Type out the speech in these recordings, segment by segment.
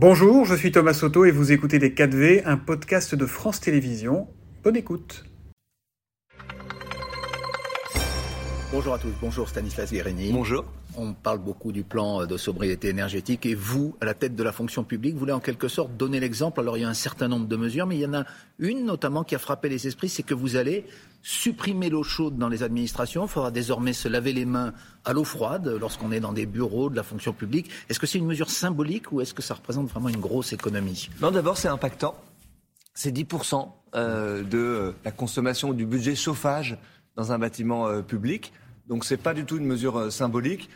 Bonjour, je suis Thomas Soto et vous écoutez Les 4V, un podcast de France Télévisions. Bonne écoute. Bonjour à tous, bonjour Stanislas Guérini. Bonjour. On parle beaucoup du plan de sobriété énergétique et vous, à la tête de la fonction publique, voulez en quelque sorte donner l'exemple. Alors il y a un certain nombre de mesures, mais il y en a une notamment qui a frappé les esprits, c'est que vous allez supprimer l'eau chaude dans les administrations. Il faudra désormais se laver les mains à l'eau froide lorsqu'on est dans des bureaux de la fonction publique. Est-ce que c'est une mesure symbolique ou est-ce que ça représente vraiment une grosse économie? Non, d'abord c'est impactant. C'est 10% euh, de la consommation du budget chauffage dans un bâtiment euh, public. Donc c'est pas du tout une mesure euh, symbolique.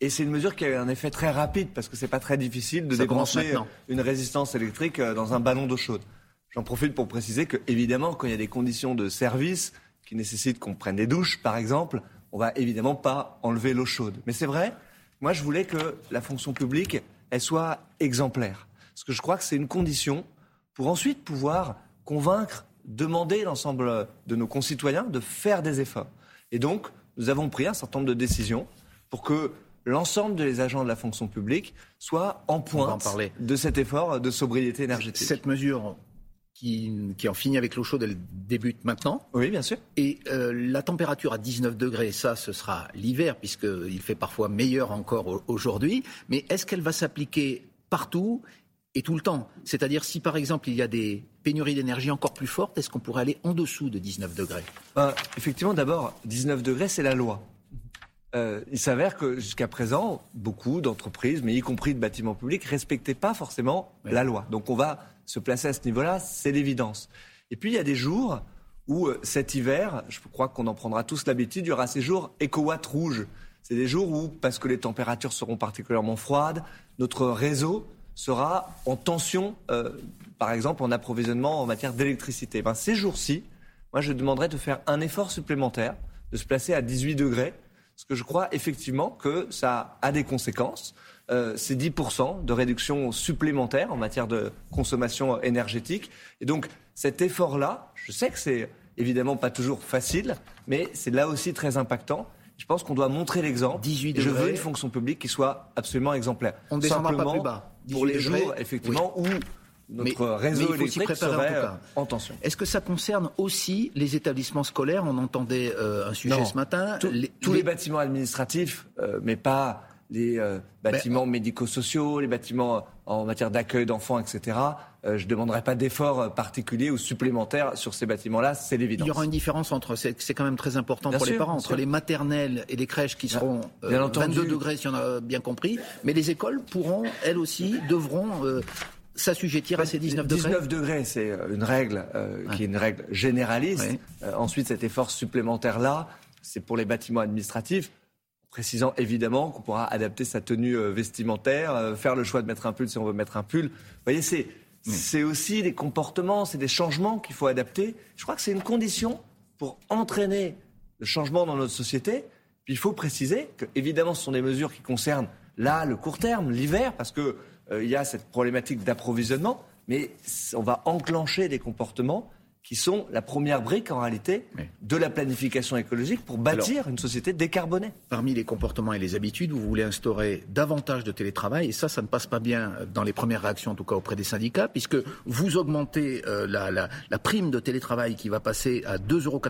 Et c'est une mesure qui a un effet très rapide parce que c'est pas très difficile de débrancher une résistance électrique euh, dans un ballon d'eau chaude. J'en profite pour préciser que, évidemment, quand il y a des conditions de service qui nécessitent qu'on prenne des douches, par exemple, on va évidemment pas enlever l'eau chaude. Mais c'est vrai, moi je voulais que la fonction publique, elle soit exemplaire. Parce que je crois que c'est une condition pour ensuite pouvoir convaincre, demander l'ensemble de nos concitoyens de faire des efforts. Et donc, nous avons pris un certain nombre de décisions pour que l'ensemble des agents de la fonction publique soient en pointe de cet effort de sobriété énergétique. Cette mesure qui, en finit avec l'eau chaude, elle débute maintenant. Oui, bien sûr. Et euh, la température à 19 degrés, ça, ce sera l'hiver, puisqu'il fait parfois meilleur encore aujourd'hui. Mais est-ce qu'elle va s'appliquer partout et tout le temps? C'est-à-dire si par exemple il y a des pénuries d'énergie encore plus fortes, est-ce qu'on pourrait aller en dessous de 19 degrés? Ben, Effectivement, d'abord, 19 degrés, c'est la loi. Euh, il s'avère que jusqu'à présent, beaucoup d'entreprises, mais y compris de bâtiments publics, respectaient pas forcément la loi. Donc on va se placer à ce niveau-là, c'est l'évidence. Et puis il y a des jours où euh, cet hiver, je crois qu'on en prendra tous l'habitude, il y aura ces jours éco-watts rouges. C'est des jours où, parce que les températures seront particulièrement froides, notre réseau sera en tension, euh, par exemple en approvisionnement en matière d'électricité. Ben, ces jours-ci, moi je demanderais de faire un effort supplémentaire, de se placer à 18 degrés, parce que je crois effectivement que ça a des conséquences. Euh, c'est 10% de réduction supplémentaire en matière de consommation énergétique. Et donc cet effort-là, je sais que c'est évidemment pas toujours facile, mais c'est là aussi très impactant. Je pense qu'on doit montrer l'exemple. 18 Je veux une fonction publique qui soit absolument exemplaire. On ne descendra pas plus bas. Pour les jours, effectivement, où notre réseau électrique serait euh, en, tension. Est-ce que ça concerne aussi les établissements scolaires? On entendait euh, un sujet ce matin. tous les... bâtiments administratifs, euh, mais pas les bâtiments ben, médico-sociaux, les bâtiments en matière d'accueil d'enfants, etc. je ne demanderai pas d'efforts particuliers ou supplémentaires sur ces bâtiments-là, c'est l'évidence. Il y aura une différence entre, c'est quand même très important pour les parents, entre les maternelles et les crèches qui seront bien, 22 degrés, si on a bien compris, mais les écoles pourront, elles aussi, devront s'assujettir à ces 19 degrés 19 degrés, c'est euh, une règle euh, qui est une règle généraliste. Euh, ensuite, cet effort supplémentaire-là, c'est pour les bâtiments administratifs, précisant évidemment qu'on pourra adapter sa tenue vestimentaire, faire le choix de mettre un pull si on veut mettre un pull. Vous voyez, c'est, c'est aussi des comportements, c'est des changements qu'il faut adapter. Je crois que c'est une condition pour entraîner le changement dans notre société. Puis il faut préciser que, évidemment, ce sont des mesures qui concernent là le court terme, l'hiver, parce que il y a cette problématique d'approvisionnement, mais on va enclencher des comportements qui sont la première brique en réalité de la planification écologique pour bâtir une société décarbonée. Parmi les comportements et les habitudes, vous voulez instaurer davantage de télétravail et ça, ça ne passe pas bien dans les premières réactions, en tout cas auprès des syndicats, puisque vous augmentez euh, la, la, prime de télétravail qui va passer à 2,88 euros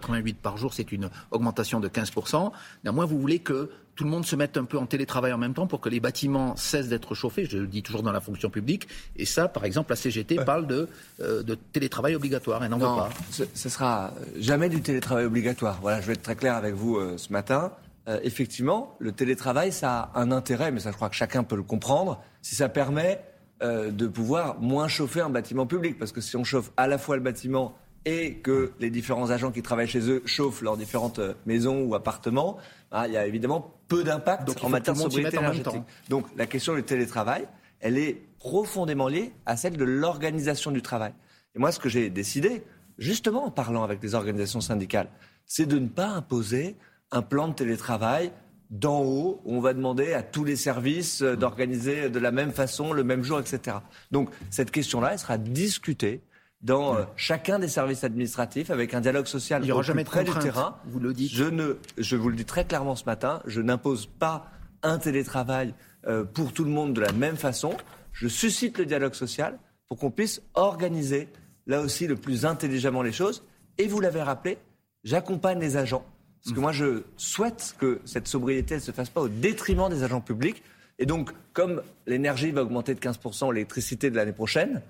par jour, c'est une augmentation de 15%. Néanmoins, vous voulez que tout le monde se mette un peu en télétravail en même temps pour que les bâtiments cessent d'être chauffés. Je le dis toujours dans la fonction publique. Et ça, par exemple, la CGT parle de, euh, de, télétravail obligatoire et n'en veut pas. Ce, ne sera jamais du télétravail obligatoire. Voilà, je vais être très clair avec vous euh, ce matin. Euh, effectivement, le télétravail, ça a un intérêt, mais ça, je crois que chacun peut le comprendre, si ça permet de pouvoir moins chauffer un bâtiment public. Parce que si on chauffe à la fois le bâtiment et que les différents agents qui travaillent chez eux chauffent leurs différentes maisons ou appartements, ah, il y a évidemment peu d'impact en matière de sobriété énergétique. Donc la question du télétravail, elle est profondément liée à celle de l'organisation du travail. Et moi, ce que j'ai décidé, justement en parlant avec les organisations syndicales, c'est de ne pas imposer un plan de télétravail d'en haut, où on va demander à tous les services euh, d'organiser de la même façon, le même jour, etc. Donc cette question-là, elle sera discutée dans euh, chacun des services administratifs avec un dialogue social Il y aura jamais près du terrain. Vous le dites. Je ne, je vous le dis très clairement ce matin, je n'impose pas un télétravail euh, pour tout le monde de la même façon. Je suscite le dialogue social pour qu'on puisse organiser là aussi le plus intelligemment les choses. Et vous l'avez rappelé, j'accompagne les agents. Parce que moi, je souhaite que cette sobriété ne se fasse pas au détriment des agents publics. Et donc, comme l'énergie va augmenter de 15%, l'électricité de l'année prochaine,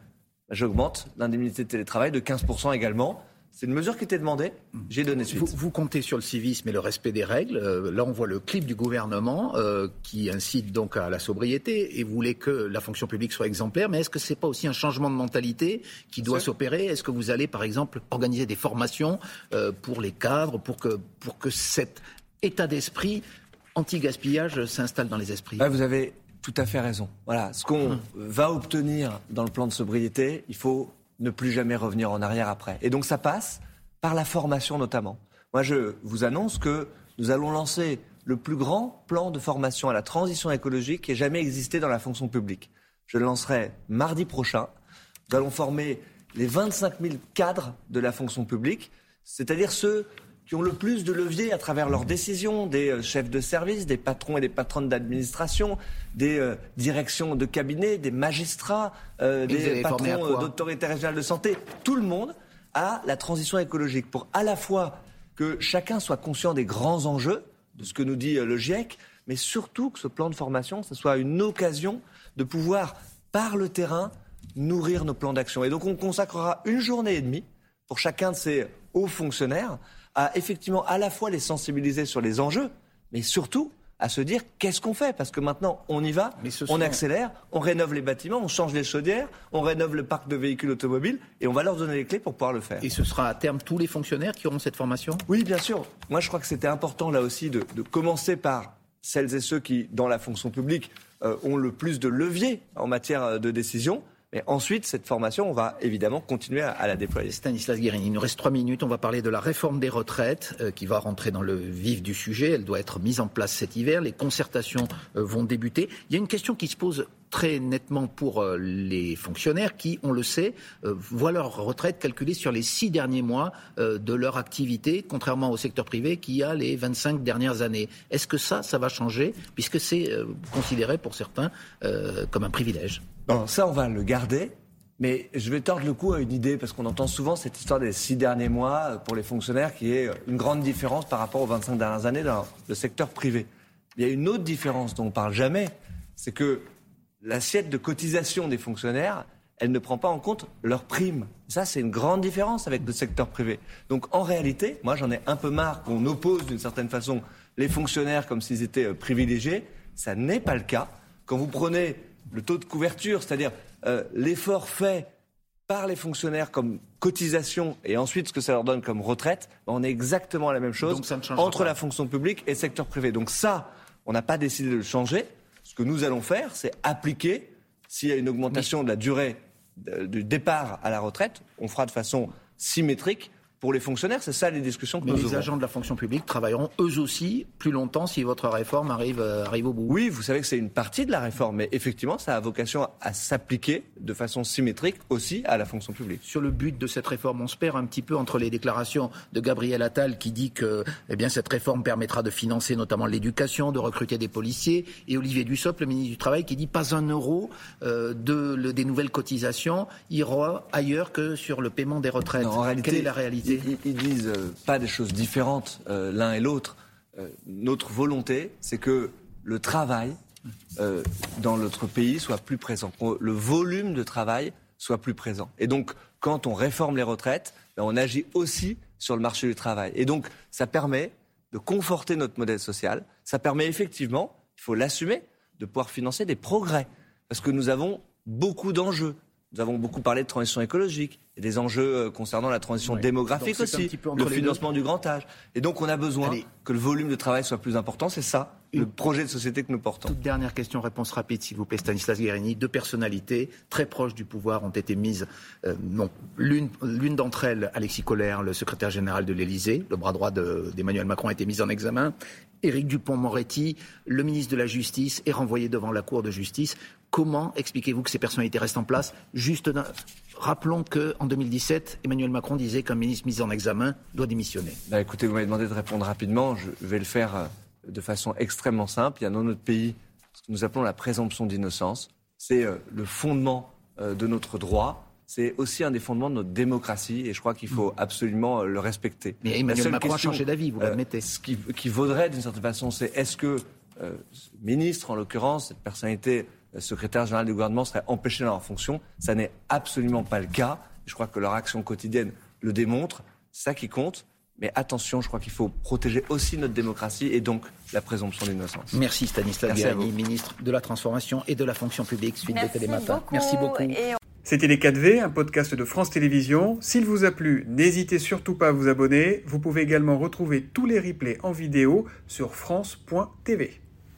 j'augmente l'indemnité de télétravail de 15% également. C'est une mesure qui était demandée. J'ai donné suite. Vous, comptez sur le civisme et le respect des règles. Euh, là, on voit le clip du gouvernement euh, qui incite donc à la sobriété et voulait que la fonction publique soit exemplaire. Mais est-ce que c'est pas aussi un changement de mentalité qui doit s'opérer? Est-ce que vous allez, par exemple, organiser des formations euh, pour les cadres pour que pour que cet état d'esprit anti-gaspillage s'installe dans les esprits? Vous avez tout à fait raison. Voilà, ce qu'on hum. va obtenir dans le plan de sobriété, il faut ne plus jamais revenir en arrière après. Et donc ça passe par la formation notamment. Moi, je vous annonce que nous allons lancer le plus grand plan de formation à la transition écologique qui ait jamais existé dans la fonction publique. Je le lancerai mardi prochain. Nous allons former les 25 000 cadres de la fonction publique, c'est-à-dire ceux qui ont le plus de leviers à travers leurs décisions, des euh, chefs de service, des patrons et des patronnes d'administration, des euh, directions de cabinet, des magistrats, euh, des patrons d'autorité régionale de santé. Tout le monde a la transition écologique pour à la fois que chacun soit conscient des grands enjeux de ce que nous dit le GIEC, mais surtout que ce plan de formation, ce soit une occasion de pouvoir, par le terrain, nourrir nos plans d'action. Et donc on consacrera une journée et demie pour chacun de ces hauts fonctionnaires à effectivement à la fois les sensibiliser sur les enjeux, mais surtout à se dire qu'est-ce qu'on fait? Parce que maintenant, on y va, on accélère, on rénove les bâtiments, on change les chaudières, on rénove le parc de véhicules automobiles et on va leur donner les clés pour pouvoir le faire. Et ce sera à terme tous les fonctionnaires qui auront cette formation? Oui, bien sûr. Moi, je crois que c'était important là aussi de, commencer par celles et ceux qui, dans la fonction publique, euh, ont le plus de leviers en matière de décision. Ensuite, cette formation, on va évidemment continuer à, la déployer. Stanislas Guérini, il nous reste trois minutes. On va parler de la réforme des retraites euh, qui va rentrer dans le vif du sujet. Elle doit être mise en place cet hiver. Les concertations euh, vont débuter. Il y a une question qui se pose très nettement pour euh, les fonctionnaires qui, on le sait, voient leur retraite calculée sur les six derniers mois de leur activité, contrairement au secteur privé qui a les 25 dernières années. Est-ce que ça, ça va changer, puisque c'est considéré pour certains comme un privilège? Ça, on va le garder. Mais je vais tordre le cou à une idée, parce qu'on entend souvent cette histoire des six derniers mois pour les fonctionnaires, qui est une grande différence par rapport aux 25 dernières années dans le secteur privé. Il y a une autre différence dont on ne parle jamais, c'est que l'assiette de cotisation des fonctionnaires, elle ne prend pas en compte leurs primes. Ça, c'est une grande différence avec le secteur privé. Donc, en réalité, moi, j'en ai un peu marre qu'on oppose d'une certaine façon les fonctionnaires comme s'ils étaient euh, privilégiés. Ça n'est pas le cas. Quand vous prenez le taux de couverture, c'est-à-dire euh, l'effort fait par les fonctionnaires comme cotisation et ensuite ce que ça leur donne comme retraite, on est exactement la même chose entre la fonction publique et le secteur privé. Donc ça, on n'a pas décidé de le changer. Ce que nous allons faire, c'est appliquer, s'il y a une augmentation de la durée du départ à la retraite, on fera de façon symétrique pour les fonctionnaires. C'est ça les discussions que Mais nous les agents de la fonction publique travailleront eux aussi plus longtemps si votre réforme arrive, euh, arrive au bout. Oui, vous savez que c'est une partie de la réforme, mais effectivement, ça a vocation à s'appliquer de façon symétrique aussi à la fonction publique. Sur le but de cette réforme, on se perd un petit peu entre les déclarations de Gabriel Attal qui dit que eh bien, cette réforme permettra de financer notamment l'éducation, de recruter des policiers, et Olivier Dussopt, le ministre du Travail, qui dit pas un euro euh, de, des nouvelles cotisations ira ailleurs que sur le paiement des retraites. en réalité, Quelle est la réalité? Ils, disent euh, pas des choses différentes euh, l'un et l'autre. Euh, notre volonté, c'est que le travail dans notre pays soit plus présent, que le volume de travail soit plus présent. Et donc, quand on réforme les retraites, ben, on agit aussi sur le marché du travail. Et donc, ça permet de conforter notre modèle social. Ça permet effectivement, il faut l'assumer, de pouvoir financer des progrès. Parce que nous avons beaucoup d'enjeux. Nous avons beaucoup parlé de transition écologique et des enjeux euh, concernant la transition démographique aussi, le financement du grand âge. Et donc on a besoin que le volume de travail soit plus important. C'est ça le projet de société que nous portons. Toute dernière question, réponse rapide, s'il vous plaît, Stanislas Guérini. Deux personnalités très proches du pouvoir ont été mises. Euh, non, l'une, l'une d'entre elles, Alexis Collère, le secrétaire général de l'Élysée, le bras droit d'Emmanuel Macron, a été mise en examen. Éric Dupont-Moretti, le ministre de la Justice, est renvoyé devant la Cour de justice. Comment expliquez-vous que ces personnalités restent en place? Juste, rappelons qu'en 2017, Emmanuel Macron disait qu'un ministre mis en examen doit démissionner. Bah, écoutez, vous m'avez demandé de répondre rapidement. Je vais le faire euh, de façon extrêmement simple. Il y a dans notre pays ce que nous appelons la présomption d'innocence. C'est euh, le fondement euh, de notre droit. C'est aussi un des fondements de notre démocratie et je crois qu'il faut absolument le respecter. Mais Emmanuel Macron a changé d'avis, vous l'admettez. ce qui, qui, vaudrait d'une certaine façon, c'est est-ce que euh, ce ministre, en l'occurrence, cette personnalité secrétaire général du gouvernement serait empêché dans leur fonction? Ça n'est absolument pas le cas. Je crois que leur action quotidienne le démontre. C'est ça qui compte. Mais attention, je crois qu'il faut protéger aussi notre démocratie et donc la présomption d'innocence. Merci Stanislas Guérini, ministre de la Transformation et de la Fonction publique, suite de Télématin. Merci beaucoup. C'était Les 4V, un podcast de France Télévisions. S'il vous a plu, n'hésitez surtout pas à vous abonner. Vous pouvez également retrouver tous les replays en vidéo sur France.tv.